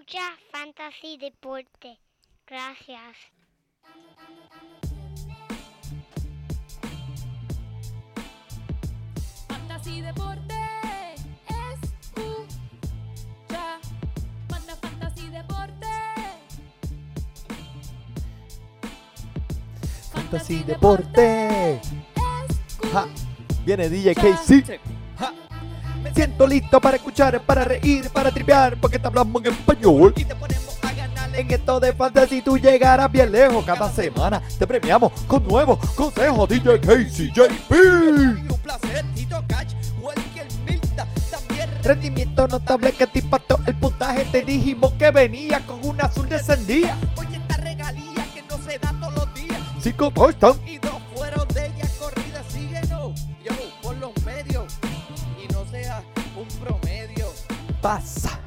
Escucha Fantasy Deporte. Gracias. Fantasy Deporte. Escucha. Manda Fantasy Deporte. Fantasy Deporte. Ja, Viene DJ KC. Siento listo para escuchar, para reír, para tripear, porque te hablamos en español. Y te ponemos a ganar en esto de fantasy. Tú llegarás bien lejos. Cada semana te premiamos con nuevos consejos. DJ KC JP. Un placer, Tito Milta, también Rendimiento notable que te impactó el puntaje. Te dijimos que venía con un azul descendía. Oye, esta regalía que no se da todos los días. Cinco touchdowns. Pasa?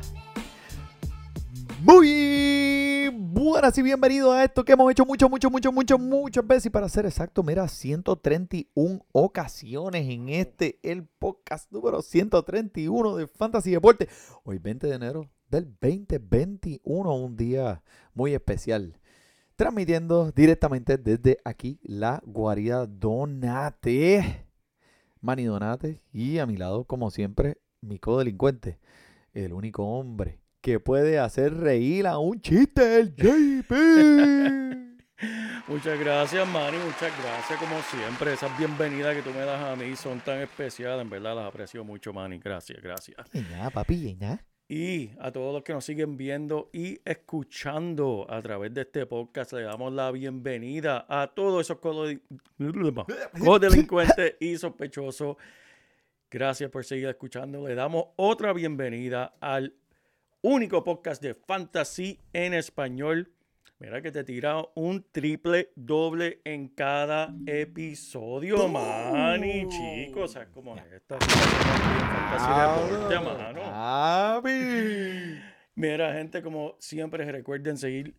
Muy buenas y bienvenidos a esto que hemos hecho mucho, mucho, mucho, mucho, muchas veces. Y para ser exacto, mira, 131 ocasiones en este, el podcast número 131 de Fantasy Deporte. Hoy 20 de enero del 2021, un día muy especial. Transmitiendo directamente desde aquí la guarida Donate. Manny Donate. Y a mi lado, como siempre, mi codelincuente. El único hombre que puede hacer reír a un chiste, el JP. Muchas gracias, Manny. Muchas gracias, como siempre. Esas bienvenidas que tú me das a mí son tan especiales. En verdad, las aprecio mucho, Manny. Gracias, gracias. y nada, papi, y nada. Y a todos los que nos siguen viendo y escuchando a través de este podcast, le damos la bienvenida a todos esos codeli- codelincuentes y sospechosos. Gracias por seguir escuchando. Le damos otra bienvenida al único podcast de fantasy en español. Mira que te tira un triple doble en cada episodio, Manny, chicos. ¿Sabes cómo es esto? Fantasy Deporte, mano. Papi. Mira, gente, como siempre, recuerden seguir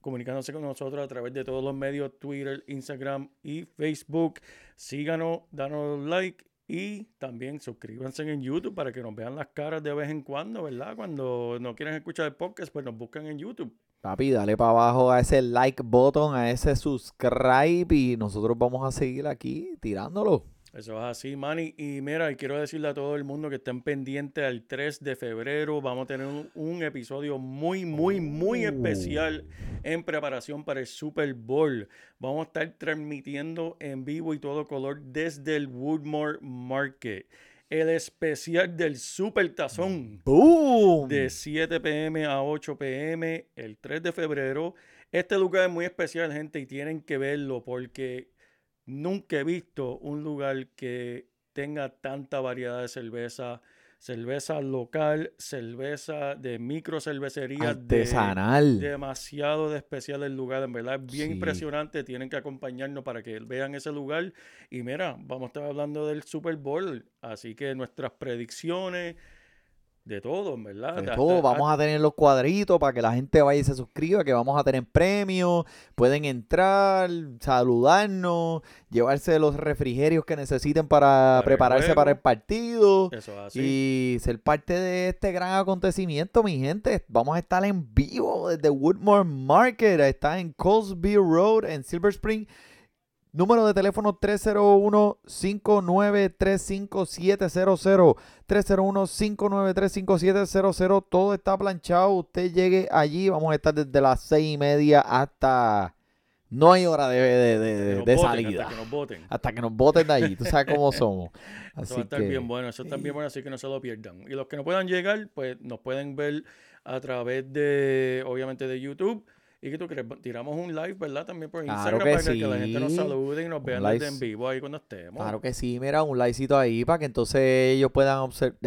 comunicándose con nosotros a través de todos los medios, Twitter, Instagram y Facebook. Síganos, danos like y también suscríbanse en YouTube para que nos vean las caras de vez en cuando, ¿verdad? Cuando no quieren escuchar el podcast, pues nos buscan en YouTube. Papi, dale para abajo a ese like button, a ese subscribe y nosotros vamos a seguir aquí tirándolo. Eso es así, Manny. Y mira, y quiero decirle a todo el mundo que estén pendientes al 3 de febrero. Vamos a tener un, un episodio muy, muy, muy especial en preparación para el Super Bowl. Vamos a estar transmitiendo en vivo y todo color desde el Woodmore Market. El especial del Super Tazón ¡Boom! de 7 pm a 8 pm el 3 de febrero. Este lugar es muy especial, gente, y tienen que verlo porque nunca he visto un lugar que tenga tanta variedad de cerveza. Cerveza local, cerveza de micro cervecería Artesanal. demasiado de especial el lugar, en verdad, es bien Sí. impresionante. Tienen que acompañarnos para que vean ese lugar. Y mira, vamos a estar hablando del Super Bowl, así que nuestras predicciones, de todo, en verdad. De todo, vamos a tener los cuadritos para que la gente vaya y se suscriba, que vamos a tener premios, pueden entrar, saludarnos, llevarse los refrigerios que necesiten para Para el prepararse para el partido Eso es así. y ser parte de este gran acontecimiento, mi gente. Vamos a estar en vivo desde Woodmore Market, está en Cosby Road en Silver Spring. Número de teléfono 301-593-5700. 301-593-5700. Todo está planchado. Usted llegue allí. Vamos a estar desde las seis y media hasta... No hay hora de, de- de- voten, salida. Hasta que nos voten. Hasta que nos voten de allí. Tú sabes cómo somos. Eso Así va a estar que... bien bueno, eso está bien bueno, así que no se lo pierdan. Y los que no puedan llegar, pues nos pueden ver a través de, obviamente, de YouTube. ¿Y qué tú crees? Tiramos un live, ¿verdad? También por Claro Instagram que para que, que la gente nos salude y nos vean desde en vivo ahí cuando estemos. Claro que sí, mira, un likecito ahí para que entonces ellos puedan observar.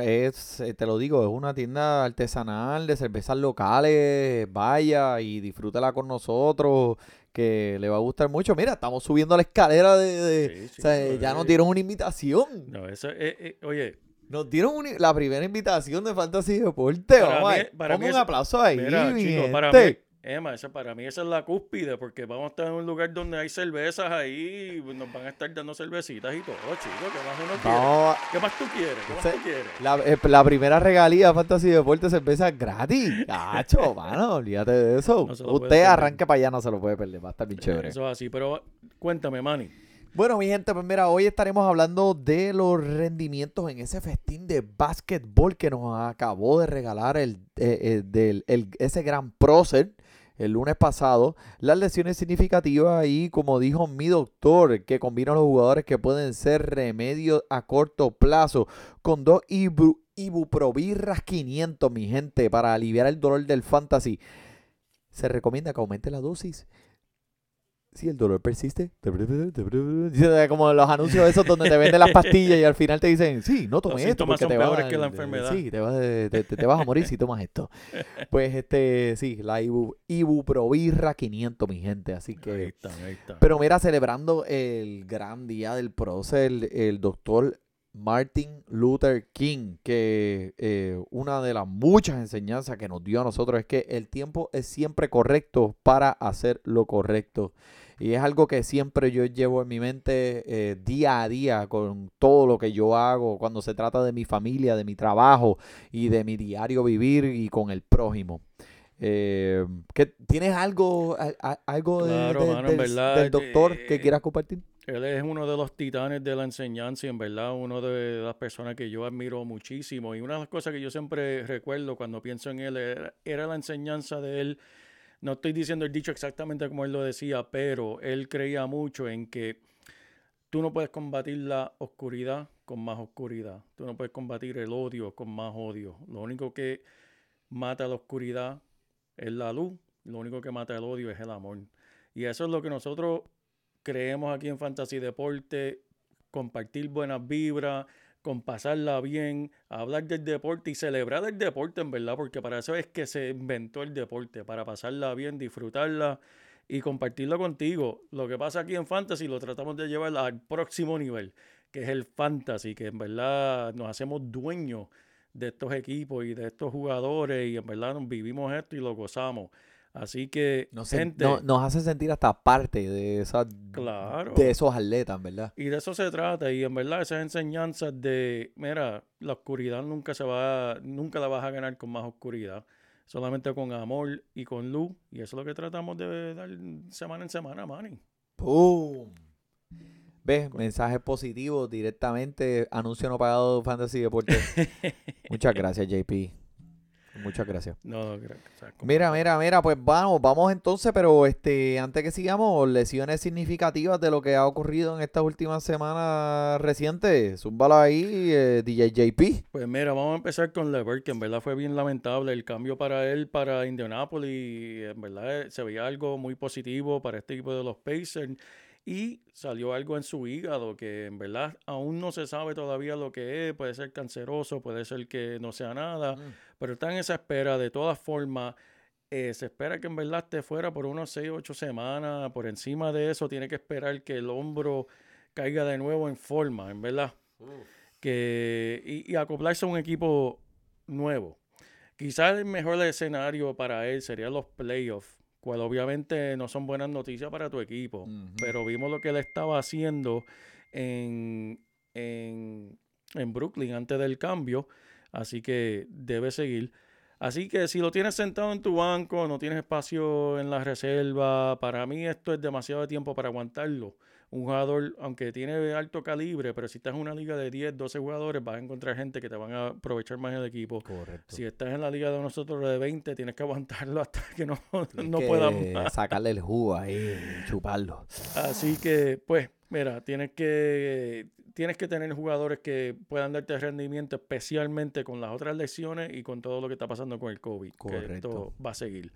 es, eh, te lo digo, es una tienda artesanal de cervezas locales. Vaya y disfrútela con nosotros, que le va a gustar mucho. Mira, estamos subiendo la escalera de. de- Sí, sí, o sea, eso ya nos es. dieron una invitación. No, eso es, eh, oye, Nos dieron la primera invitación de Fantasy Deporte. Para Vamos mí- para mí un eso- aplauso ahí, mira, mi chicos, para mí, Emma, esa, para mí esa es la cúspide, porque vamos a estar en un lugar donde hay cervezas ahí, y nos van a estar dando cervecitas y todo, chico. ¿Qué más uno quiere? ¿Qué más tú quieres? ¿Qué más Se- tú quieres? la, eh, la primera regalía Fantasy Deportes cerveza gratis. Cacho, mano, olvídate de eso. No Usted arranque para allá, no se lo puede perder. Va a estar bien chévere. Eso es así, pero cuéntame, Manny. Bueno, mi gente, pues mira, hoy estaremos hablando de los rendimientos en ese festín de básquetbol que nos acabó de regalar el, eh, eh, del, el- ese gran prócer el lunes pasado. Las lesiones significativas y, como dijo mi doctor, que combina los jugadores que pueden ser remedios a corto plazo con dos ibu, ibuprovirras 500, mi gente, para aliviar el dolor del fantasy. Se recomienda que aumente la dosis si el dolor persiste, como los anuncios esos donde te venden las pastillas y al final te dicen, sí, no tomes esto porque te va a peores dar- que la enfermedad. Sí, te vas, de- te, te- te vas a morir si tomas esto. Pues este, sí, la ibu, ibuprovirra 500, mi gente, así Ahí que... está, ahí está. Pero mira, celebrando el gran día del prócer, el, el doctor Martin Luther King, que eh, una de las muchas enseñanzas que nos dio a nosotros es que el tiempo es siempre correcto para hacer lo correcto. Y es algo que siempre yo llevo en mi mente eh, día a día con todo lo que yo hago cuando se trata de mi familia, de mi trabajo y de mi diario vivir y con el prójimo. Eh, ¿qué- ¿Tienes algo, a- a- algo de- Claro, de- mano, en del, verdad, del doctor eh, que quieras compartir? Él es uno de los titanes de la enseñanza y en verdad uno de las personas que yo admiro muchísimo. Y una de las cosas que yo siempre recuerdo cuando pienso en él era, era la enseñanza de él. No estoy diciendo el dicho exactamente como él lo decía, pero él creía mucho en que tú no puedes combatir la oscuridad con más oscuridad. Tú no puedes combatir el odio con más odio. Lo único que mata la oscuridad es la luz. Lo único que mata el odio es el amor. Y eso es lo que nosotros creemos aquí en Fantasy Deporte, compartir buenas vibras, con pasarla bien, hablar del deporte y celebrar el deporte en verdad, porque para eso es que se inventó el deporte, para pasarla bien, disfrutarla y compartirla contigo. Lo que pasa aquí en Fantasy lo tratamos de llevar al próximo nivel, que es el Fantasy, que en verdad nos hacemos dueños de estos equipos y de estos jugadores y en verdad nos vivimos esto y lo gozamos. Así que, Nos, gente, no- nos hace sentir hasta parte de, esa, Claro. de esos atletas, ¿verdad? Y de eso se trata, y en verdad esas enseñanzas de, mira, la oscuridad nunca se va, nunca la vas a ganar con más oscuridad, solamente con amor y con luz, y eso es lo que tratamos de dar semana en semana, Manny. ¡Pum! ¿Ves? Mensajes positivos directamente. Anuncio no pagado de Fantasy Deporte. Muchas gracias, JP. Muchas gracias. No, gra- o sea, como- Mira, mira, mira, pues vamos, vamos entonces, pero este, antes que sigamos, lesiones significativas de lo que ha ocurrido en estas últimas semanas recientes. Zúmbala ahí, eh, DJ JP. Pues mira, vamos a empezar con Levert, que en verdad fue bien lamentable el cambio para él, para Indianapolis. En verdad eh, se veía algo muy positivo para este equipo de los Pacers. Y salió algo en su hígado que en verdad aún no se sabe todavía lo que es. Puede ser canceroso, puede ser que no sea nada. Pero está en esa espera. De todas formas, eh, se espera que en verdad esté fuera por unos 6 o 8 semanas. Por encima de eso, tiene que esperar que el hombro caiga de nuevo en forma, en verdad que y, y acoplarse a un equipo nuevo. Quizás el mejor escenario para él serían los playoffs, cual obviamente no son buenas noticias para tu equipo, pero vimos lo que él estaba haciendo en, en, en Brooklyn antes del cambio, así que debe seguir. Así que si lo tienes sentado en tu banco, no tienes espacio en la reserva, para mí esto es demasiado tiempo para aguantarlo. Un jugador, aunque tiene alto calibre, pero si estás en una liga de 10, 12 jugadores, vas a encontrar gente que te van a aprovechar más el equipo. Correcto. Si estás en la liga de nosotros de 20, tienes que aguantarlo hasta que no, no puedas más. sacarle el jugo ahí, chuparlo. Así que, pues, mira, tienes que, tienes que tener jugadores que puedan darte rendimiento, especialmente con las otras lesiones y con todo lo que está pasando con el COVID. que Correcto. esto va a seguir.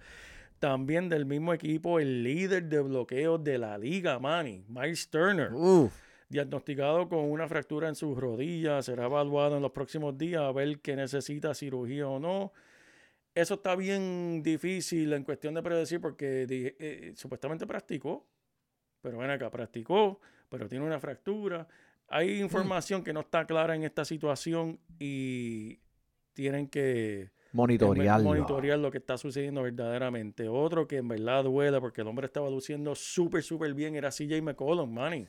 También del mismo equipo, el líder de bloqueos de la liga, Manny, Miles Turner, Uf, diagnosticado con una fractura en sus rodillas, será evaluado en los próximos días a ver que necesita cirugía o no. Eso está bien difícil en cuestión de predecir porque eh, supuestamente practicó, pero ven acá, practicó, pero tiene una fractura. Hay información que no está clara en esta situación y tienen que Monitorearlo. monitorear lo que está sucediendo verdaderamente. Otro que en verdad duele porque el hombre estaba luciendo súper, súper bien era CJ McCollum, manny.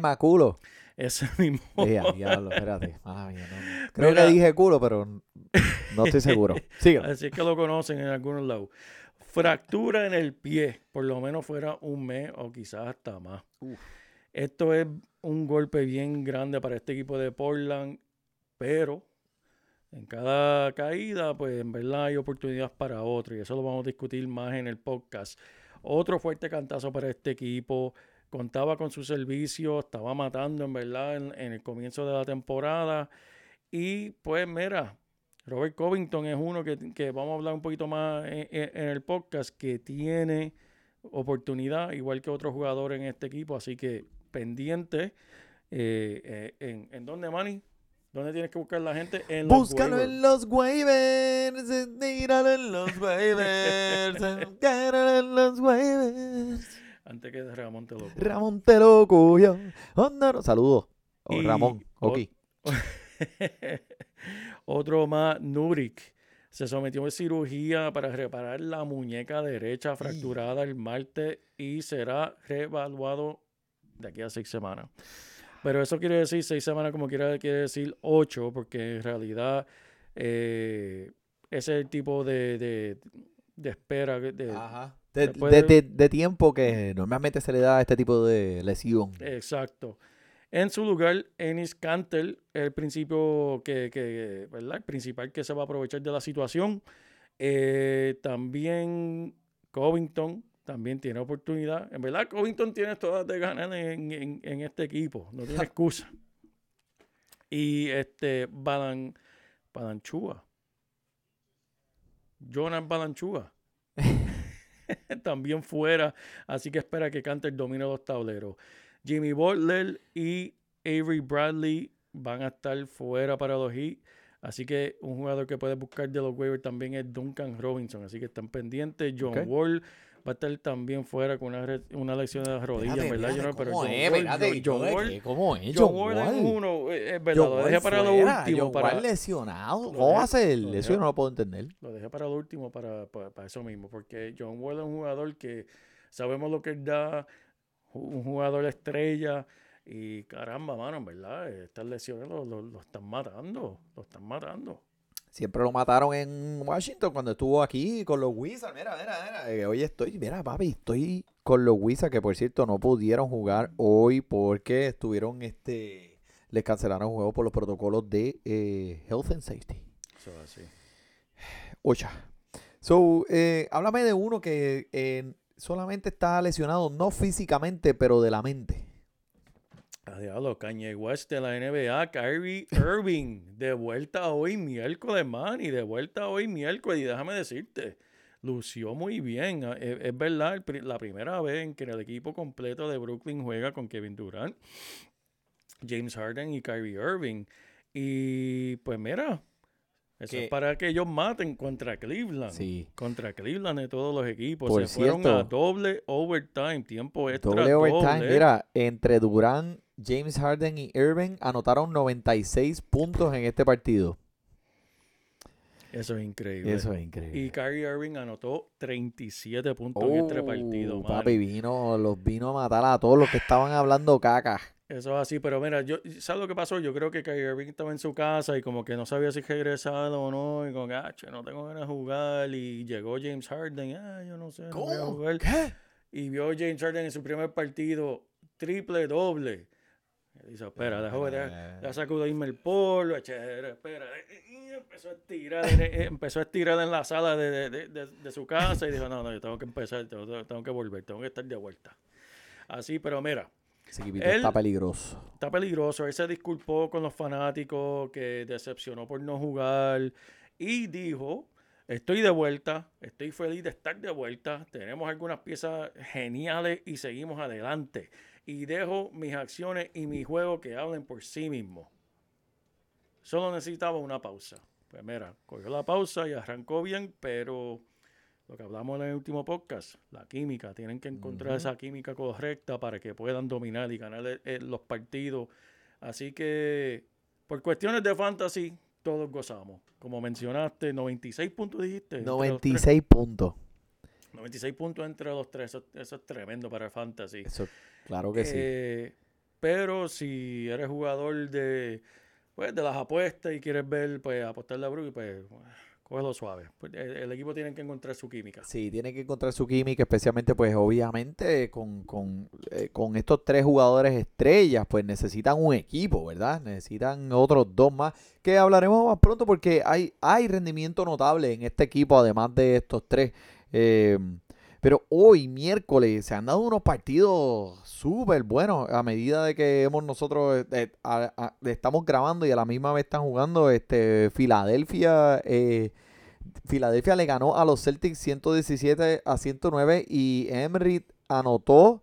Más culo. Ese mismo. Ea, diablo, espérate. Mala mía, no. Creo Mira. que dije culo, pero no estoy seguro. Sigue. Así es que lo conocen en algunos lados. Fractura en el pie, por lo menos fuera un mes o quizás hasta más. Esto es un golpe bien grande para este equipo de Portland, pero en cada caída, pues en verdad hay oportunidades para otro y eso lo vamos a discutir más en el podcast. Otro fuerte cantazo para este equipo. Contaba con su servicio, estaba matando en verdad en, el comienzo de la temporada. Y pues mira, Robert Covington es uno que, que vamos a hablar un poquito más en, en- en el podcast, que tiene oportunidad, igual que otros jugadores en este equipo. Así que pendiente. eh, eh, en, ¿En dónde, Manny? ¿Dónde tienes que buscar la gente? En los Búscalo waivers. en los waivers, míralo en los waivers, míralo en los waivers. Antes que Ramón te lo ponga. Ramón te lo. Oh, no. Saludos. Oh, Ramón, o- ok. Otro más, Nurik. Se sometió a cirugía para reparar la muñeca derecha fracturada el martes y será reevaluado de aquí a seis semanas. Pero eso quiere decir seis semanas, como quiera, quiere decir ocho, porque en realidad eh, ese es el tipo de, de- de espera. que- De, Ajá. De, después de- de- de- de tiempo que normalmente se le da a este tipo de lesión. Exacto. En su lugar, Ennis Cantel, el principio que, que, ¿verdad? El principal que se va a aprovechar de la situación. Eh, también Covington también tiene oportunidad. En verdad, Covington tiene todas de ganar en, en- en este equipo. No tiene excusa. Y este Balan, Balanchua. Jonas Balanchua. también fuera. Así que espera que Canter domine los tableros. Jimmy Butler y Avery Bradley van a estar fuera para los Heat. Así que un jugador que puedes buscar de los waivers también es Duncan Robinson. Así que están pendientes. John Ok. Wall va a estar también fuera con una, una lesión de las rodillas, ¿verdad? pero ¿cómo John es? Wall, John-. Wall- ¿Cómo es? John John Wall es uno, eh, es verdad, lo dejé para lo último. John para, Wall lesionado. ¿Cómo va a ser? Eso yo no lo puedo entender. Lo dejé para lo último para, para, para eso mismo, porque John Wall es un jugador que sabemos lo que él da, un jugador estrella, y caramba, mano, en verdad, estas lesiones lo, lo- lo están matando, lo están matando. Siempre lo mataron en Washington cuando estuvo aquí con los Wizards. Mira, mira, mira. eh, hoy estoy, mira, papi, estoy con los Wizards que por cierto no pudieron jugar hoy porque estuvieron, este, les cancelaron el juego por los protocolos de eh, Health and Safety. Eso es así. Ocha. So, eh, háblame de uno que eh, solamente está lesionado, no físicamente, pero de la mente. A diablo, Kanye West de la NBA, Kyrie Irving, de vuelta hoy miércoles, man, y de vuelta hoy miércoles, y déjame decirte, lució muy bien. ah, Es, es verdad, el la primera vez en que el equipo completo de Brooklyn juega con Kevin Durant, James Harden y Kyrie Irving. Y pues mira, eso Que- es para que ellos maten contra Cleveland. Sí. Contra Cleveland de todos los equipos. Por Se fueron a cierto. doble overtime, tiempo extra. Doble overtime. doble. Mira, entre Durant, James Harden y Irving anotaron 96 puntos en este partido. Eso es increíble. Eso es increíble. Y Kyrie Irving anotó 37 puntos en este partido. Oh, mano. papi, vino, los vino a matar a todos los que estaban hablando caca. Eso es así, pero mira, yo, ¿sabes lo que pasó? Yo creo que Kyrie Irving estaba en su casa y como que no sabía si regresar o no. Y como que, ah, no tengo ganas de jugar. Y llegó James Harden, ah, yo no sé, no voy a jugar. ¿Qué? Y vio a James Harden en su primer partido, triple doble. Y dice, espera, déjame, déjame, déjame sacudirme el polvo, espera. Y empezó a estirar, en- eh, empezó a estirar en la sala de, de- de- de- de su casa y dijo, no, no, yo tengo que empezar, tengo, tengo que volver, tengo que estar de vuelta. Así, pero mira, Ese equipito Él- está peligroso. está peligroso. Él se disculpó con los fanáticos que decepcionó por no jugar y dijo, estoy de vuelta, estoy feliz de estar de vuelta, tenemos algunas piezas geniales y seguimos adelante. Y dejo mis acciones y mi juego que hablen por sí mismos. Solo necesitaba una pausa. Pues mira, cogió la pausa y arrancó bien, pero lo que hablamos en el último podcast, la química, tienen que encontrar esa química correcta para que puedan dominar y ganar eh, eh, los partidos. Así que, por cuestiones de fantasy, todos gozamos. Como mencionaste, 96 puntos dijiste. entre los tres. 96 puntos. 96 puntos entre los tres. Eso, eso es tremendo para el fantasy. Eso, claro que sí. Eh, pero si eres jugador de, pues, de las apuestas y quieres ver, pues, apostar la Brugge, pues, cógelo suave. Pues, el, el equipo tiene que encontrar su química. Sí, tiene que encontrar su química, especialmente, pues, obviamente, con, con, eh, con estos tres jugadores estrellas, pues necesitan un equipo, ¿verdad? Necesitan otros dos más, que hablaremos más pronto porque hay, hay rendimiento notable en este equipo, además de estos tres. Eh, pero hoy, miércoles, se han dado unos partidos súper buenos a medida de que hemos nosotros eh, a- a- estamos grabando y a la misma vez están jugando. Este, Filadelfia, eh, Filadelfia le ganó a los Celtics 117 a 109 y Emery anotó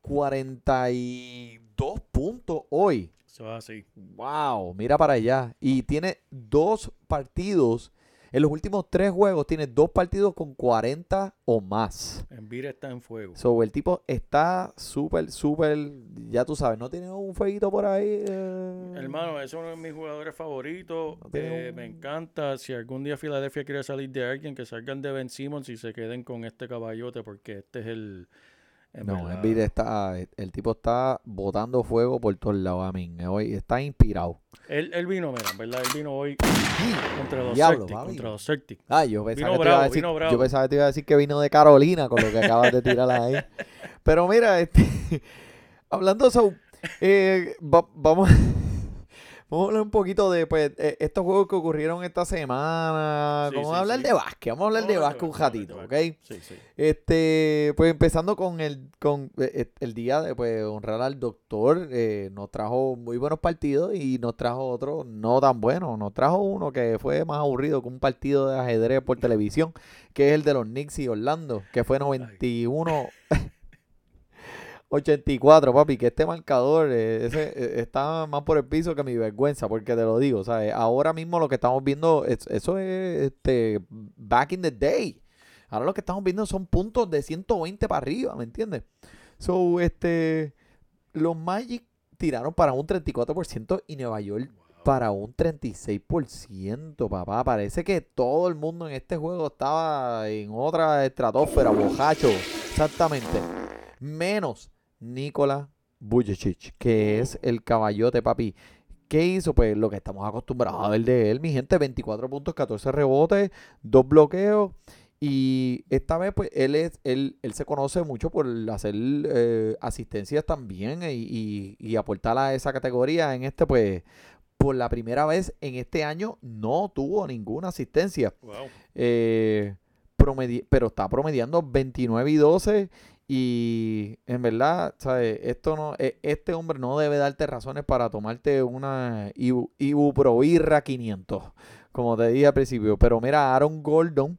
42 puntos hoy. Eso es así. Wow, mira para allá. Y tiene dos partidos. En los últimos tres juegos tiene dos partidos con 40 o más. Envir está en fuego. So, el tipo está súper, súper, ya tú sabes, no tiene un fueguito por ahí. eh? Hermano, es uno de mis jugadores favoritos. No Eh, un- Me encanta. Si algún día Filadelfia quiere salir de alguien, que salgan de Ben Simmons y se queden con este caballote, porque este es el. En No, verdad, Embiid está, el tipo está botando fuego por todos lados, a mí. Hoy está inspirado. Él, él vino, mira, en ¿verdad? Él vino hoy contra los Diablo, Celtics. Contra los Celtics. Ah, yo pensaba, Vino que te iba a bravo, decir, vino bravo. yo pensaba que te iba a decir que vino de Carolina con lo que acabas de tirar ahí. Pero mira, este, hablando de eso, eh, va- vamos, vamos a hablar un poquito de pues, eh, estos juegos que ocurrieron esta semana. Sí, vamos sí, a hablar de básquet, vamos a hablar de básquet un ratito, ¿ok? Sí, sí. Este, pues empezando con el, con eh, el día de pues, honrar al doctor, eh, nos trajo muy buenos partidos y nos trajo otro no tan bueno. Nos trajo uno que fue más aburrido que un partido de ajedrez por televisión, que es el de los Knicks y Orlando, que fue 91 84, papi, que este marcador eh, ese, eh, está más por el piso que mi vergüenza, porque te lo digo, ¿sabes? Ahora mismo lo que estamos viendo, es- eso es este, back in the day. Ahora lo que estamos viendo son puntos de 120 para arriba, ¿me entiendes? So, este, los Magic tiraron para un 34% y Nueva York para un 36%, papá. Parece que todo el mundo en este juego estaba en otra estratosfera, bojacho. Exactamente. Menos Nikola Vujicic, que es el caballote, papi. ¿Qué hizo? Pues lo que estamos acostumbrados a ver de él, mi gente. 24 puntos, 14 rebotes, dos bloqueos. Y esta vez, pues, él es, él, él se conoce mucho por hacer eh, asistencias también y, y- y aportar a esa categoría. En este, pues, por la primera vez en este año no tuvo ninguna asistencia. Wow. Eh, pero está promediando 29 y 12. Y en verdad, ¿sabes? Esto no, e- este hombre no debe darte razones para tomarte una Ibu, Ibuprovirra 500, como te dije al principio. Pero mira, Aaron Gordon,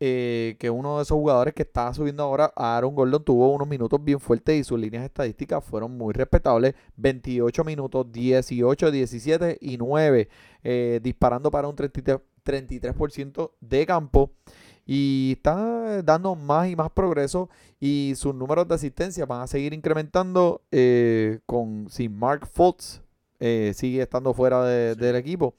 eh, que uno de esos jugadores que está subiendo ahora, Aaron Gordon tuvo unos minutos bien fuertes y sus líneas estadísticas fueron muy respetables. 28 minutos, 18, 17 y 9, eh, disparando para un 33%, 33% de campo. Y está dando más y más progreso y sus números de asistencia van a seguir incrementando eh, con si Mark Fultz eh, sigue estando fuera de- Sí. del equipo.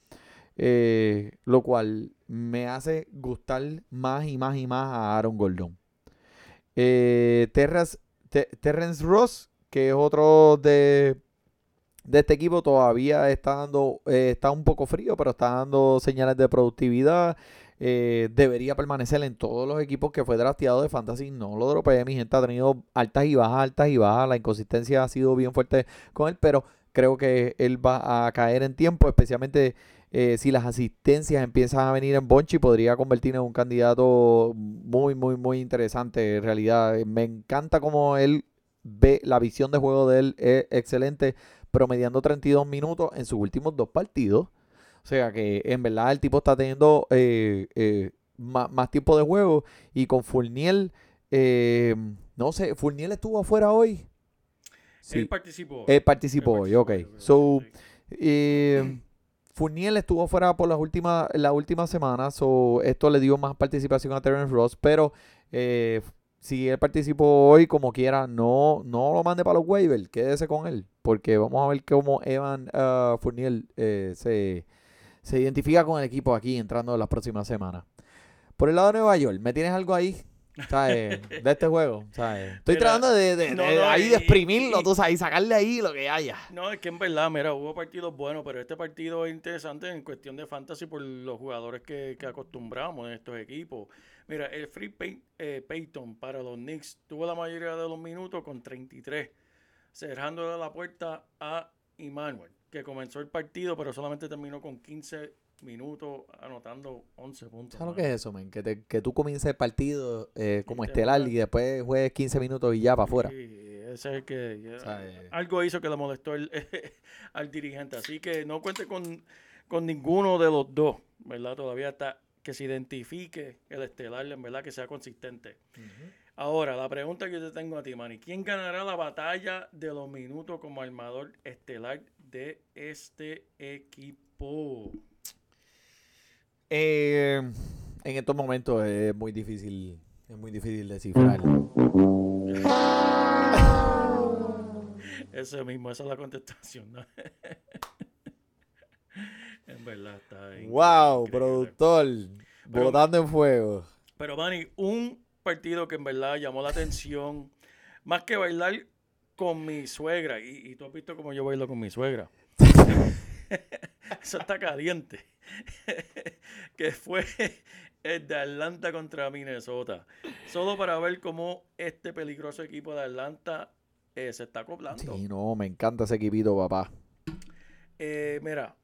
eh, lo cual me hace gustar más y más y más a Aaron Gordon. Eh, Terras- Te- Terrence Ross, que es otro de, de este equipo, todavía está dando, está un poco frío, pero está dando señales de productividad. Eh, debería permanecer en todos los equipos que fue drafteado de Fantasy. No lo dropee, mi gente ha tenido altas y bajas, altas y bajas. La inconsistencia ha sido bien fuerte con él, pero creo que él va a caer en tiempo, especialmente eh, si las asistencias empiezan a venir en Bonchi, podría convertirse en un candidato muy, muy, muy interesante en realidad. Me encanta cómo él ve, la visión de juego de él es excelente, promediando 32 minutos en sus últimos dos partidos. O sea que en verdad el tipo está teniendo eh, eh, ma- más, tiempo de juego y con Fournier, eh, no sé, Fournier estuvo afuera hoy. Sí, Él participó. él participó hoy, ok. So, eh, Fournier estuvo fuera por las últimas, la última semana, so esto le dio más participación a Terrence Ross, pero eh, si él participó hoy como quiera, no, no lo mande para los waivers, quédese con él, porque vamos a ver cómo Evan ah, Fournier eh, se, se identifica con el equipo aquí entrando en las próximas semanas. Por el lado de Nueva York, ¿me tienes algo ahí? ¿Sabes? De este juego, ¿sabes? Estoy Mira, tratando de, de- no, de no, ahí y- de exprimirlo, y- tú sabes, y sacarle ahí lo que haya. No, es que en verdad, mira, hubo partidos buenos, pero este partido es interesante en cuestión de fantasy por los jugadores que, que acostumbramos en estos equipos. Mira, el Free Pay- eh, Payton para los Knicks tuvo la mayoría de los minutos con 33, cerrándole la puerta a Emmanuel, que comenzó el partido, pero solamente terminó con 15 minutos, anotando 11 puntos. ¿Sabes lo que es eso, man? Que, te- que tú comiences el partido eh, como te estelar y después juegues 15 minutos y ya para afuera. Sí, ese es el que ya- O sea, eh. algo hizo que le molestó el- al dirigente. Así que no cuente con, con ninguno de los dos, ¿verdad? Todavía está que se identifique el estelar, en verdad que sea consistente. Ahora, la pregunta que yo te tengo a ti, Manny, ¿quién ganará la batalla de los minutos como armador estelar de este equipo? Eh, en estos momentos es muy difícil, es muy difícil descifrar. Ese mismo, esa es la contestación, ¿no? en verdad está increíble, Wow, productor, Pero- botando en fuego. Pero, Manny, un partido que en verdad llamó la atención, más que bailar con mi suegra, y, y tú has visto cómo yo bailo con mi suegra. Eso está caliente. que fue el de Atlanta contra Minnesota. Solo para ver cómo este peligroso equipo de Atlanta eh, se está acoplando. Sí, no, me encanta ese equipito, papá. Eh, mira,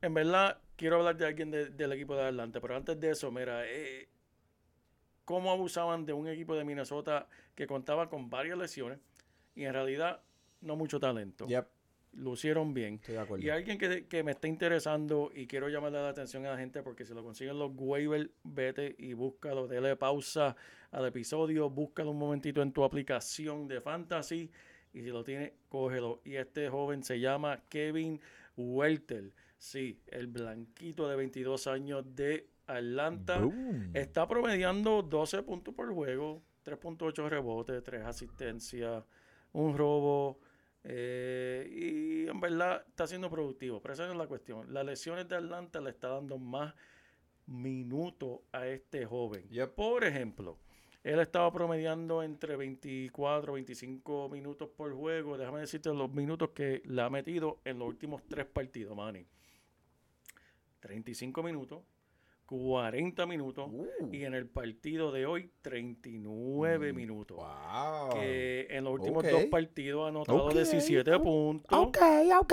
en verdad quiero hablar de alguien de- del equipo de Atlanta, pero antes de eso, mira, eh, cómo abusaban de un equipo de Minnesota que contaba con varias lesiones y en realidad no mucho talento. Yep, Lucieron bien. estoy de acuerdo. Y alguien que, que me está interesando y quiero llamarle la atención a la gente porque si lo consiguen los waivers, vete y búscalo, dele pausa al episodio, búscalo un momentito en tu aplicación de fantasy y si lo tiene, cógelo. Y este joven se llama Kevin Welter. Sí, el blanquito de 22 años de Atlanta. Boom. Está promediando 12 puntos por juego, 3.8 rebotes, 3 asistencias, un robo. eh, y en verdad está siendo productivo. Pero esa no es la cuestión. Las lesiones de Atlanta le está dando más minutos a este joven. Yep. Por ejemplo, él estaba promediando entre 24 25 minutos por juego. Déjame decirte los minutos que le ha metido en los últimos tres partidos, Manny. 35 minutos, 40 minutos Uh, y en el partido de hoy 39 Mm, minutos. wow. Que en los últimos Ok. dos partidos ha anotado Ok, 17 ok. puntos. Ok, ok.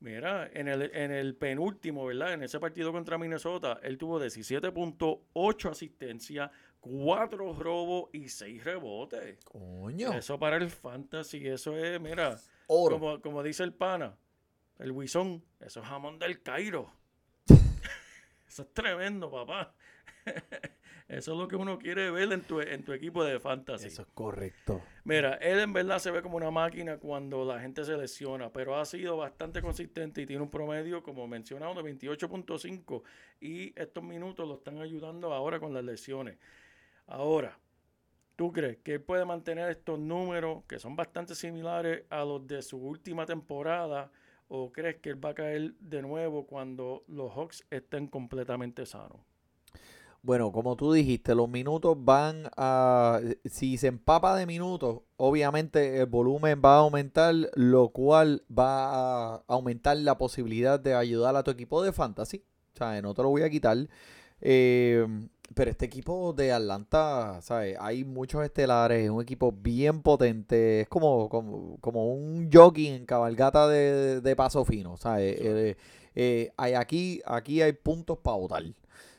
Mira, en el, en el penúltimo, ¿verdad? En ese partido contra Minnesota, él tuvo 17 puntos, 8 asistencias, 4 robos y 6 rebotes. Coño. Eso para el fantasy, eso es, mira, Oro. como, como dice el pana, el Wison, eso es jamón del Cairo. Eso es tremendo, papá. eso es lo que uno quiere ver en tu, en tu equipo de fantasy. Eso es correcto. Mira, él en verdad se ve como una máquina cuando la gente se lesiona, pero ha sido bastante consistente y tiene un promedio, como mencionado, de 28.5 y estos minutos lo están ayudando ahora con las lesiones. Ahora, ¿tú crees que él puede mantener estos números que son bastante similares a los de su última temporada o crees que él va a caer de nuevo cuando los Hawks estén completamente sanos? Bueno, como tú dijiste, los minutos van a... Si se empapa de minutos, obviamente el volumen va a aumentar, lo cual va a aumentar la posibilidad de ayudar a tu equipo de fantasy. O sea, no te lo voy a quitar. Eh, pero este equipo de Atlanta, ¿sabes? Hay muchos estelares, es un equipo bien potente. Es como, como, como un jockey en cabalgata de, de paso fino, ¿sabes? Eh, eh, hay aquí, aquí hay puntos para votar.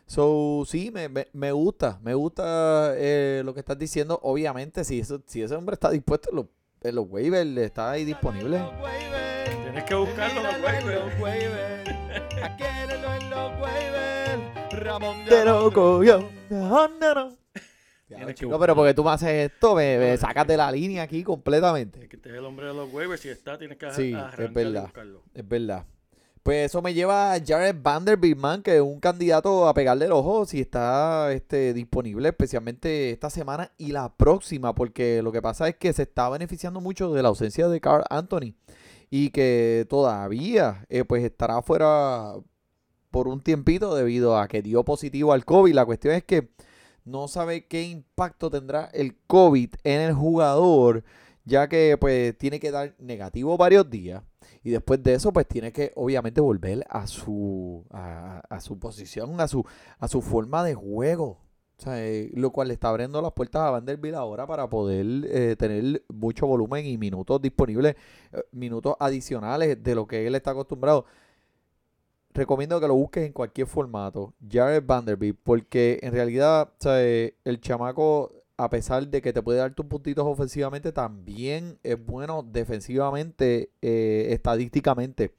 So, sí, me, me, me gusta, me gusta eh, lo que estás diciendo. Obviamente, si, eso, si ese hombre está dispuesto en los, en los waivers, está ahí disponible. Tienes que buscarlo en los waivers. Ramón De loco, yo. No, no, no. Ya, Tienes que chico, buscarlo. pero porque tú me haces esto, me, me sacas de la línea aquí completamente. Es que este es el hombre de los waivers. Si está, tienes que Sí, arrancar es y verdad. buscarlo. Es verdad. Pues eso me lleva a Jared Vanderbilt, man, que es un candidato a pegarle el ojo si está este, disponible, especialmente esta semana y la próxima, porque lo que pasa es que se está beneficiando mucho de la ausencia de Carl Anthony y que todavía eh, pues estará fuera por un tiempito debido a que dio positivo al COVID. La cuestión es que no sabe qué impacto tendrá el COVID en el jugador, ya que pues tiene que dar negativo varios días y después de eso pues tiene que obviamente volver a su a, su posición, a su a su forma de juego. Eh, lo cual le está abriendo las puertas a Vanderbilt ahora para poder eh, tener mucho volumen y minutos disponibles, eh, minutos adicionales de lo que él está acostumbrado. Recomiendo que lo busques en cualquier formato, Jared Vanderbilt, porque en realidad eh, el chamaco, a pesar de que te puede dar tus puntitos ofensivamente, también es bueno defensivamente, eh, estadísticamente.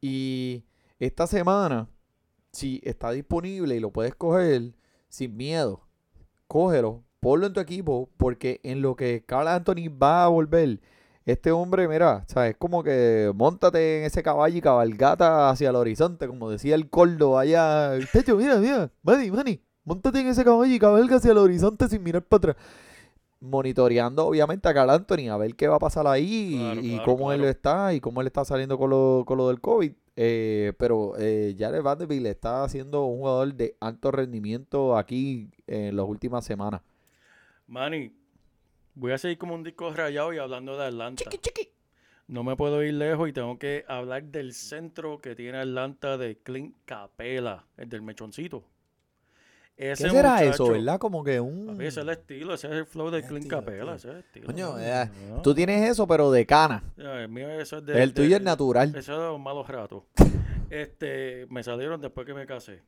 Y esta semana, si está disponible y lo puedes coger sin miedo, cógelo, ponlo en tu equipo, porque en lo que Carl Anthony va a volver, este hombre, mira, o sea, es como que montate en ese caballo y cabalgata hacia el horizonte, como decía el Cordo allá. Techo, mira, mira, Manny, Manny, montate en ese caballo y cabalga hacia el horizonte sin mirar para atrás. Monitoreando, obviamente, a Carl Anthony, a ver qué va a pasar ahí y- Claro, y, claro, cómo él está y cómo él está saliendo con lo, con lo del COVID. Eh, pero eh, Jared Vanderbilt está haciendo un jugador de alto rendimiento aquí en las últimas semanas. Manny, voy a seguir como un disco rayado y hablando de Atlanta. No me puedo ir lejos y tengo que hablar del centro que tiene Atlanta de Clint Capela, el del mechoncito. ¿Qué Ese será eso, verdad? Como que un... Papi, ese es el estilo, ese es el flow de Clint Capela, ese es el estilo. Coño, eh, No. Tú tienes eso, pero de cana. El mío eso es de, El tuyo de- es natural. Eso es de los malos ratos. Este, me salieron después que me casé.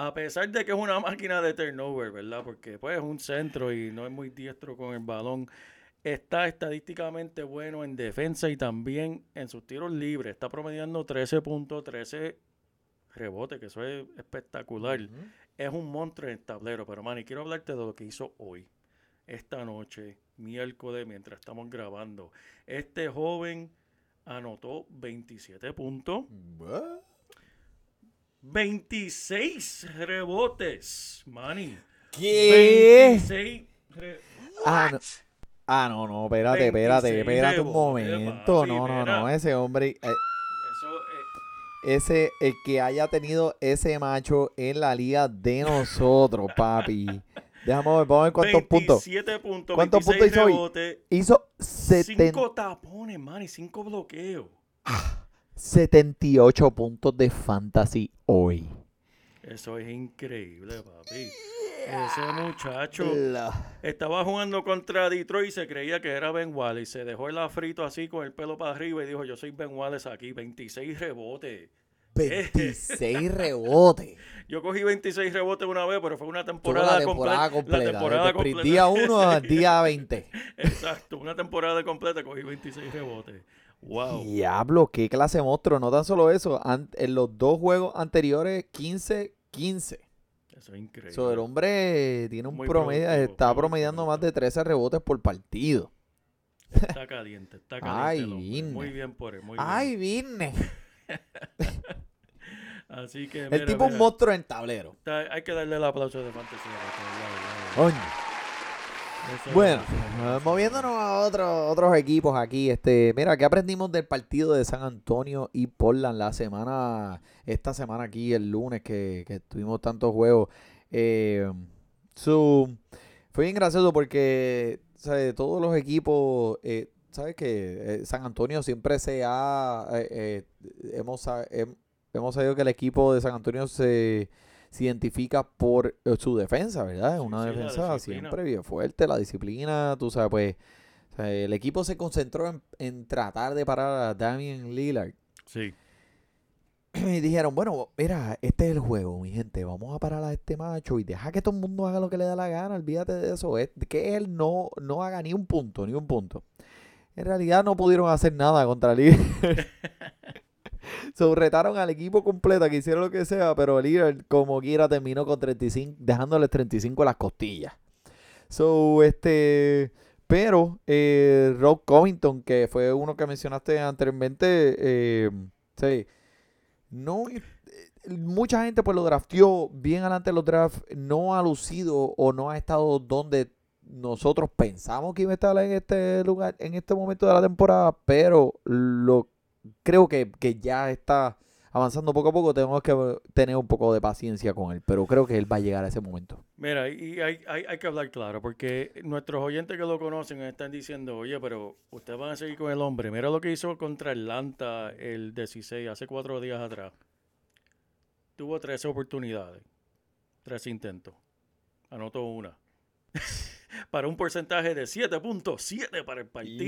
A pesar de que es una máquina de turnover, ¿verdad? Porque pues es un centro y no es muy diestro con el balón. Está estadísticamente bueno en defensa y también en sus tiros libres. Está promediando 13.13 rebotes, que eso es espectacular. Es un monstruo en el tablero. Pero, Manny, quiero hablarte de lo que hizo hoy. Esta noche, miércoles, mientras estamos grabando. Este joven anotó 27 puntos, 26 rebotes, Manny. ¿Qué? 26 re- Ah, no. Ah, no, no, espérate, espérate, 26 espérate un rebotes, momento. papi, No, no, mira. no, ese hombre, eh, Eso, eh, ese, el que haya tenido ese macho en la liga de nosotros, papi. Déjame ver, vamos a ver cuántos puntos. 27 puntos, ¿Cuántos 26 puntos hizo hoy? rebotes, Hizo 70 5 tapones, Manny, 5 bloqueos. 78 puntos de fantasy hoy. Eso es increíble, papi. Ese muchacho La- estaba jugando contra Detroit y se creía que era Ben Wallace. Se dejó el afrito así con el pelo para arriba y dijo, yo soy Ben Wallace aquí, 26 rebotes. 26 rebotes. Yo cogí 26 rebotes una vez, pero fue una temporada, la temporada comple- completa. La temporada completa. día 1 al día 20. Exacto, una temporada completa cogí 26 rebotes. Wow. Diablo, qué clase de monstruo. No tan solo eso, en los dos juegos anteriores, 15-15. Eso es increíble. So, el hombre tiene un Muy promedio, productivo, está promediando más de 13 rebotes por partido. Está caliente, está caliente. Ay. Muy bien por él, muy bien. Ay, vine. Así que, El mira, tipo un mira, monstruo en tablero. hay que darle el aplauso de fantasía. Coño. Eso Bueno, es- eh, moviéndonos a otro- otros equipos aquí. Este, mira, ¿qué aprendimos del partido de San Antonio y Portland la semana, esta semana aquí, el lunes, que, que tuvimos tantos juegos? Eh, su- fue bien gracioso porque ¿sabe? todos los equipos, eh, ¿sabes que San Antonio siempre se ha, eh, eh, hemos, hemos sabido que el equipo de San Antonio se, se identifica por eh, su defensa, ¿verdad? Es una sí, defensa siempre bien fuerte, la disciplina, tú sabes, pues o sea, el equipo se concentró en, en tratar de parar a Damian Lillard. Sí. Y dijeron, bueno, mira, este es el juego, mi gente, vamos a parar a este macho y deja que todo el mundo haga lo que le da la gana, olvídate de eso, es que él no, no haga ni un punto, ni un punto. En realidad no pudieron hacer nada contra Lillard. So, retaron al equipo completo que hicieron lo que sea, pero Lillard como quiera terminó con 35, dejándole 35 en las costillas. So, este, pero eh, Rob Covington, que fue uno que mencionaste anteriormente, eh, sí, no, eh, mucha gente pues lo drafteó bien adelante en los drafts, no ha lucido o no ha estado donde nosotros pensamos que iba a estar en este lugar, en este momento de la temporada, pero lo creo que, que ya está avanzando poco a poco, tenemos que tener un poco de paciencia con él, pero creo que él va a llegar a ese momento. Mira, y hay, hay, hay que hablar claro, porque nuestros oyentes que lo conocen están diciendo, oye, pero ustedes van a seguir con el hombre. Mira lo que hizo contra Atlanta el 16, hace cuatro días atrás. Tuvo tres oportunidades, tres intentos. Anotó una. para un porcentaje de 7.7 para el partido.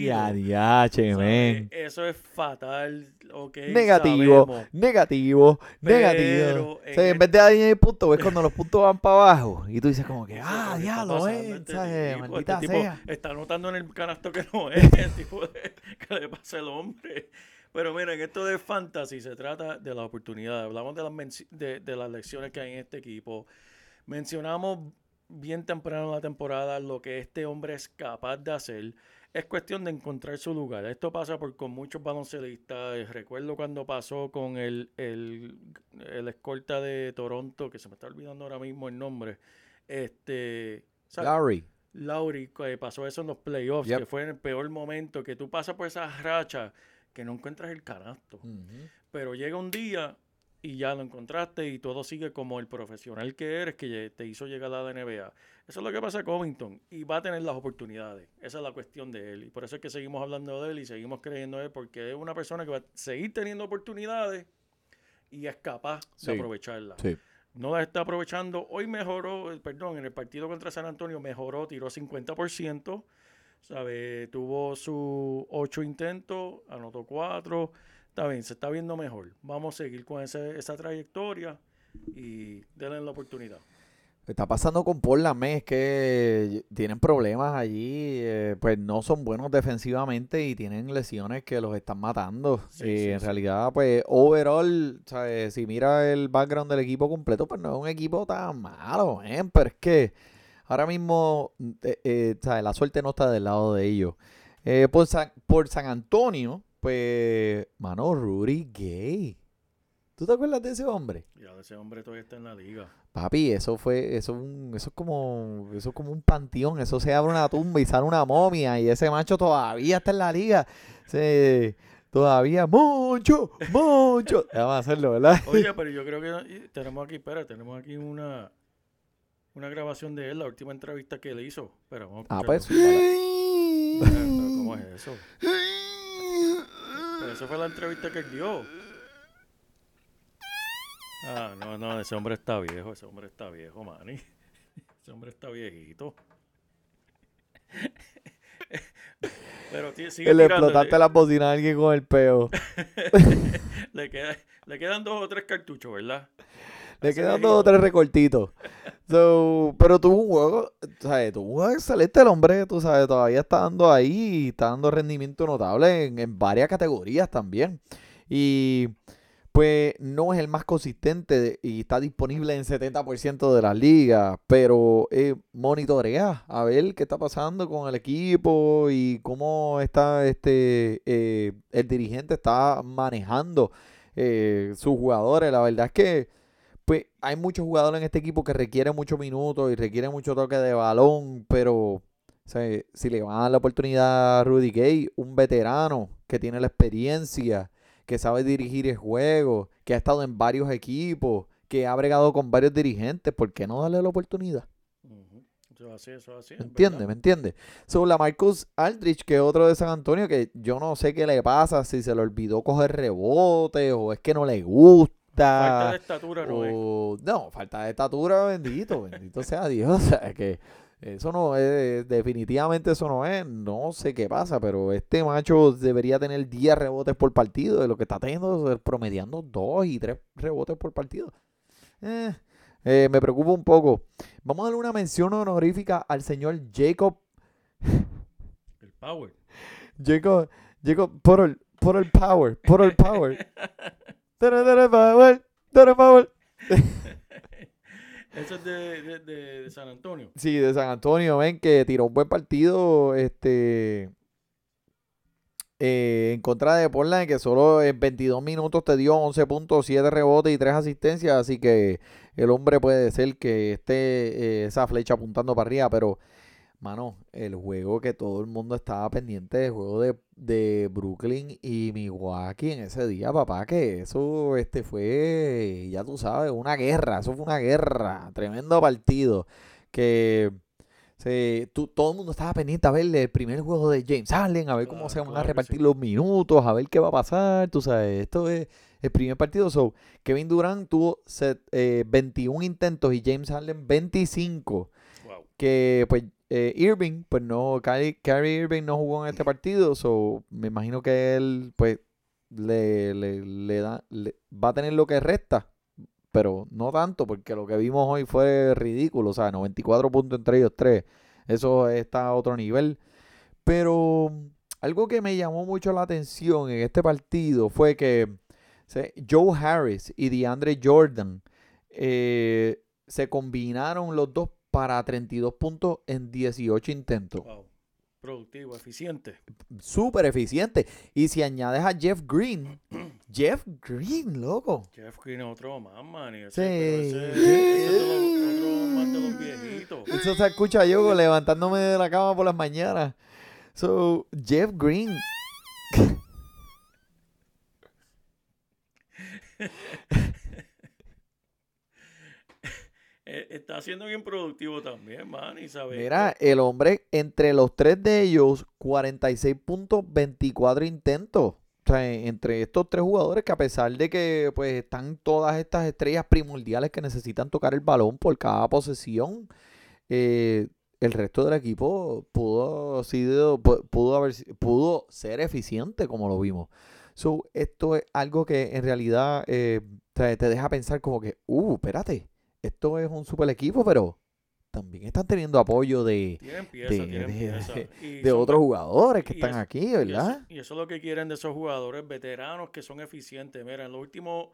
Men. Eso es fatal. ok, Negativo, sabemos. negativo, negativo. Pero O sea, en en vez de añadir puntos, ves cuando los puntos van para abajo. Y tú dices como que, ah, ¿pero qué está diablo, eh, este ¿sabes? tipo? Maldita Este tipo sea. Está anotando en el canasto que no es el tipo de, que le pasa al hombre. Pero miren, esto de fantasy se trata de las oportunidades. Hablamos de las, de, de las lecciones que hay en este equipo. Mencionamos bien temprano en la temporada lo que este hombre es capaz de hacer. Es cuestión de encontrar su lugar. Esto pasa por con muchos baloncelistas. Recuerdo cuando pasó con el, el, el escolta de Toronto, que se me está olvidando ahora mismo el nombre. Este, ¿sabes? Lauri, que pasó eso en los playoffs, Yep. que fue en el peor momento, que tú pasas por esa racha que no encuentras el canasto. Pero llega un día y ya lo encontraste y todo sigue como el profesional que eres que te hizo llegar a la NBA. Eso es lo que pasa con Covington y va a tener las oportunidades. Esa es la cuestión de él. Y por eso es que seguimos hablando de él y seguimos creyendo en él porque es una persona que va a seguir teniendo oportunidades y es capaz Sí. de aprovecharlas Sí. no las está aprovechando. Hoy mejoró, perdón, en el partido contra San Antonio mejoró, tiró 50%, ¿sabe? Tuvo sus ocho intentos, anotó cuatro. Está bien, se está viendo mejor. Vamos a seguir con ese- esa trayectoria y denle la oportunidad. Está pasando con Portland, es que tienen problemas allí, eh, pues no son buenos defensivamente y tienen lesiones que los están matando. Sí, Eh, sí, en sí. realidad, pues overall, ¿sabes? si mira el background del equipo completo, pues no es un equipo tan malo, men, pero es que ahora mismo, eh, eh, ¿sabes? la suerte no está del lado de ellos. Eh, por, San, por San Antonio, pues, mano, Rudy Gay. ¿Tú te acuerdas de ese hombre? Ya ese hombre todavía está en la liga. Papi, eso fue, eso, eso es como, eso es como un panteón, eso se abre una tumba y sale una momia y ese macho todavía está en la liga, Se- todavía mucho, mucho, vamos a hacerlo, ¿verdad? Oye, pero yo creo que tenemos aquí, espera, tenemos aquí una una grabación de él, la última entrevista que le hizo. Espera, vamos a Ah, pues, ¿Cómo es eso? Pero eso fue la entrevista que él dio. Ah, no, no, ese hombre está viejo, ese hombre está viejo, Manny. Ese hombre está viejito. Pero sigue el tirando, explotaste las bocinas a alguien con el peo, le, queda- le quedan dos o tres cartuchos, ¿verdad? le quedan dos o tres recortitos. So, pero tuvo un juego, ¿sabes? Tuvo un excelente el hombre, tú sabes, todavía está dando ahí está dando rendimiento notable en, en varias categorías también. Y pues no es el más consistente y está disponible en 70% de las ligas, pero eh, monitorea a ver qué está pasando con el equipo y cómo está este eh, el dirigente está manejando eh, sus jugadores. La verdad es que pues hay muchos jugadores en este equipo que requieren muchos minutos y requieren mucho toque de balón, pero o sea, si le van a dar la oportunidad a Rudy Gay, un veterano que tiene la experiencia, que sabe dirigir el juego, que ha estado en varios equipos, que ha bregado con varios dirigentes, ¿por qué no darle la oportunidad? Eso es así, eso es así. ¿Me es entiendes? ¿Me entiendes? So, la Marcus Aldrich, que es otro de San Antonio, que yo no sé qué le pasa, si se le olvidó coger rebote o es que no le gusta. Falta de estatura no es. no, falta de estatura, bendito, bendito sea Dios. O sea, que eso no es, definitivamente eso no es, no sé qué pasa, pero este macho debería tener 10 rebotes por partido, de lo que está teniendo, es promediando 2 y 3 rebotes por partido. Eh, eh, me preocupa un poco. Vamos a darle una mención honorífica al señor Jacob, El power. Jacob, Jacob, por el, por el power, por el power. Eso es de, de, de- de San Antonio. Sí, de San Antonio, ven que tiró un buen partido este eh, en contra de Portland, que solo en 22 minutos te dio 11 puntos, 7 rebotes y 3 asistencias, así que el hombre puede ser que esté eh, esa flecha apuntando para arriba, pero Mano, el juego que todo el mundo estaba pendiente, el juego de, de Brooklyn y Milwaukee en ese día, papá, que eso este fue, ya tú sabes, una guerra, eso fue una guerra, tremendo partido, que se, tú- todo el mundo estaba pendiente a ver el primer juego de James Harden, a ver cómo Claro, se van a claro repartir sí. los minutos, a ver qué va a pasar, tú sabes, esto es el primer partido, so, Kevin Durant tuvo set- eh, 21 intentos y James Harden 25 Wow. que pues eh, Irving, pues no, Kyrie, Irving no jugó en este partido, so me imagino que él pues le, le, le da, le- va a tener lo que resta, pero no tanto, porque lo que vimos hoy fue ridículo, o sea, 94 puntos entre ellos tres, eso está a otro nivel, pero algo que me llamó mucho la atención en este partido fue que Joe Harris y DeAndre Jordan eh, se combinaron los dos para 32 puntos en 18 intentos. Wow. Productivo, eficiente. Súper eficiente. Y si añades a Jeff Green, Jeff Green, loco. Jeff Green es otro más, man. y ese- Sí. ese- ese es de los- otro más de los viejitos. Eso se escucha yo levantándome de la cama por las mañanas. So, Jeff Green. Eh, está siendo bien productivo también, man. Y sabes. Mira, el hombre, entre los tres de ellos, 46 puntos, 24 intentos. O sea, entre estos tres jugadores que a pesar de que pues están todas estas estrellas primordiales que necesitan tocar el balón por cada posesión, eh, el resto del equipo pudo, sido, pu- pudo, haber, pudo ser eficiente como lo vimos. So, esto es algo que en realidad eh, te, te deja pensar como que, uh, espérate, esto es un super equipo, pero también están teniendo apoyo de, pieza, de- otros jugadores que están eso- aquí, y eso- ¿verdad? Y eso es lo que quieren de esos jugadores veteranos que son eficientes. Mira, en los últimos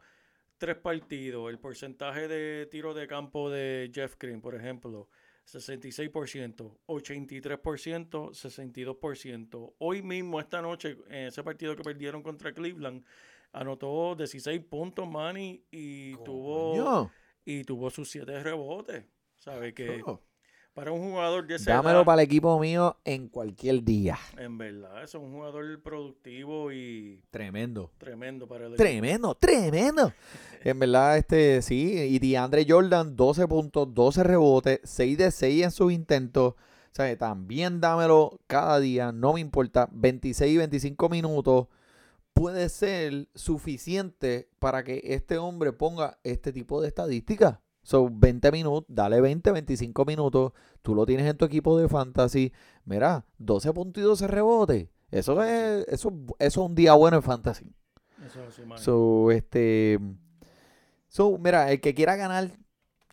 tres partidos, el porcentaje de tiro de campo de Jeff Green, por ejemplo, 66%, 83%, 62%. Hoy mismo, esta noche, en ese partido que perdieron contra Cleveland, anotó 16 puntos, Manny, y tuvo Coño, y tuvo sus siete rebotes. ¿Sabe que coño. para un jugador de esa Dámelo edad, para el equipo mío en cualquier día. en verdad, eso es un jugador productivo y Tremendo. tremendo para el equipo. Tremendo, tremendo. En verdad, este sí. Y DeAndre Jordan, 12 puntos, 12 rebotes, 6 de 6 en sus intentos. O sea, también dámelo cada día, no me importa. 26 y 25 minutos puede ser suficiente para que este hombre ponga este tipo de estadísticas. Son 20 minutos, dale 20, 25 minutos. Tú lo tienes en tu equipo de fantasy. Mira, 12 puntos y 12 rebotes. Eso es, eso, eso es un día bueno en fantasy. Eso es. So, este. So, mira, el que quiera ganar,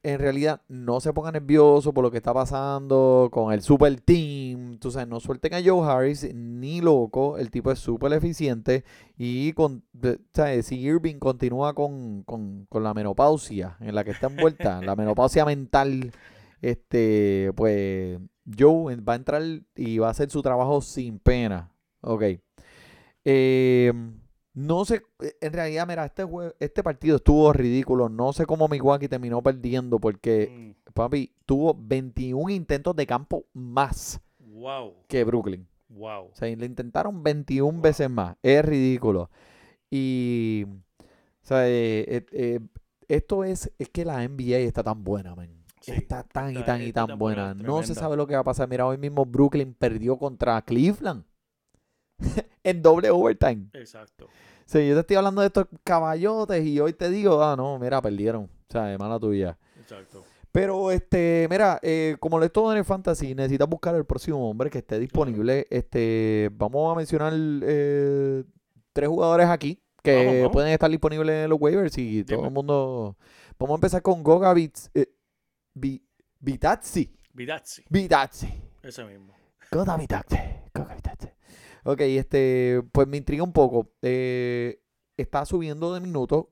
en realidad no se ponga nervioso por lo que está pasando con el super team. Tú sabes, no suelten a Joe Harris ni loco. El tipo es súper eficiente. Y con, ¿sabes? si Irving continúa con, con, con la menopausia en la que está envuelta, la menopausia mental, este, pues Joe va a entrar y va a hacer su trabajo sin pena. Ok. Eh, no sé, eh, en realidad, mira, este, jue- este partido estuvo ridículo. No sé cómo Milwaukee terminó perdiendo porque, Mm, papi, tuvo 21 intentos de campo más wow, que Brooklyn. wow. O sea, le intentaron 21 Wow. veces más. Es ridículo. Y, o sea, eh, eh, eh, esto es, es que la NBA está tan buena, man. Sí, está tan y tan y tan buena. No se sabe lo que va a pasar. Mira, hoy mismo Brooklyn perdió contra Cleveland en doble overtime. Exacto. Sí, yo te estoy hablando de estos caballotes y hoy te digo, ah, no, mira, perdieron. O sea, de mala tuya. Exacto. Pero, este, mira, eh, como lo es todo en el fantasy, necesitas buscar el próximo hombre que esté disponible. Este, vamos a mencionar eh, tres jugadores aquí que Vamos, vamos. pueden estar disponibles en los waivers y todo el mundo. Vamos a empezar con Goga Vits, eh, Vi- Vitazzi. Vidazzi, Vitazzi. ese mismo. Goga Vitazzi. Goga Vitazzi. Ok, este, pues me intriga un poco. Eh, está subiendo de minutos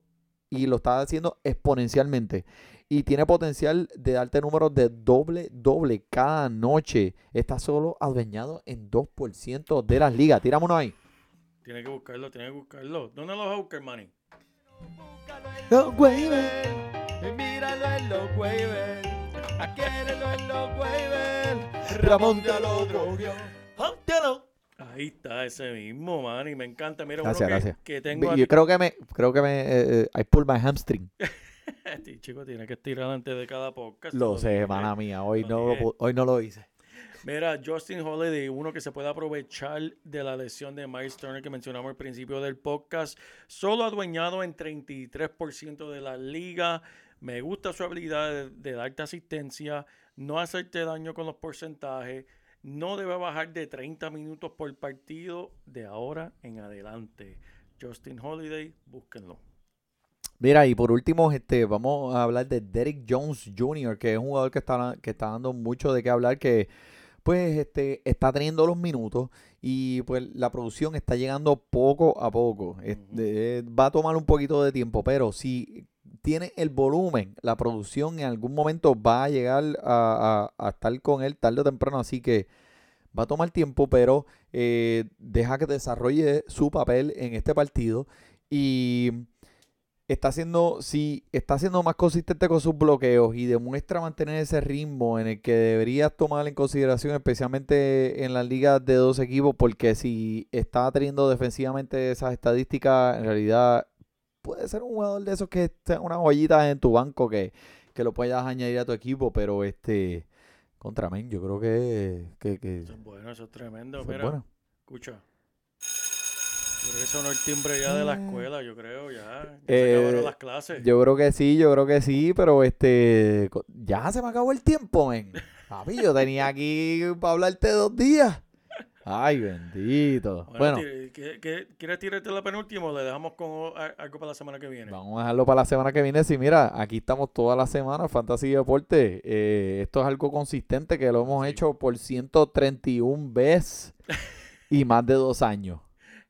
y lo está haciendo exponencialmente. Y tiene potencial de darte números de doble, doble cada noche. Está solo adueñado en 2% de las ligas. Tírame uno ahí. Tiene que buscarlo, tiene que buscarlo. ¿Dónde lo vas a buscar, Manny? Los waivers. Míralo en los waivers. A quererlo en los waivers. Ramón de Alodro. Ahí está, ese mismo, man. Y me encanta. Mira, Gracias, uno que, gracias. que tengo Yo aquí. creo que me, creo que me, eh, eh, I pulled my hamstring. Este chico tiene que estirar antes de cada podcast. Lo sé, mala mía. Hoy no, hoy no lo hice. Mira, Justin Holiday, uno que se puede aprovechar de la lesión de Miles Turner que mencionamos al principio del podcast, solo adueñado en 33% de la liga. Me gusta su habilidad de, de darte asistencia, no hacerte daño con los porcentajes, no debe bajar de 30 minutos por partido de ahora en adelante. Justin Holiday, búsquenlo. Mira, y por último, este, vamos a hablar de Derek Jones Jr., que es un jugador que está, que está dando mucho de qué hablar, que pues este, está teniendo los minutos y pues la producción está llegando poco a poco. Este, eh, va a tomar un poquito de tiempo, pero si tiene el volumen, la producción en algún momento va a llegar a, a- a estar con él tarde o temprano, así que va a tomar tiempo, pero eh, deja que desarrolle su papel en este partido y está haciendo, si está siendo más consistente con sus bloqueos y demuestra mantener ese ritmo en el que deberías tomar en consideración, especialmente en las ligas de dos equipos, porque si está teniendo defensivamente esas estadísticas, en realidad puede ser un jugador de esos que sea una joyita en tu banco que, que lo puedas añadir a tu equipo, pero este contra men, yo creo que, que, que Eso es bueno, eso es tremendo. bueno. escucha. Yo creo que sonó el timbre ya de la escuela, yo creo, ya. ya Eh, se acabaron las clases. Yo creo que sí, yo creo que sí, pero este co- ya se me acabó el tiempo, men. Papi, yo tenía aquí para hablarte dos días. Ay, bendito. Bueno, tire- ¿qué- qué- ¿quieres tirarte la penúltima o le dejamos con a- algo para la semana que viene? vamos a dejarlo para la semana que viene. Sí, mira, aquí estamos toda la semana, Fantasy Deporte. Eh, esto es algo consistente que lo hemos Sí. hecho por 131 veces y más de dos años.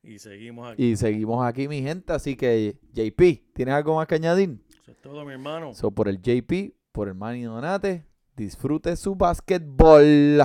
Y seguimos aquí. Y seguimos aquí, mi gente. Así que, JP, ¿tienes algo más que añadir? Eso es todo, mi hermano. So, por el JP, por el Manny Donate, disfrute su básquetbol.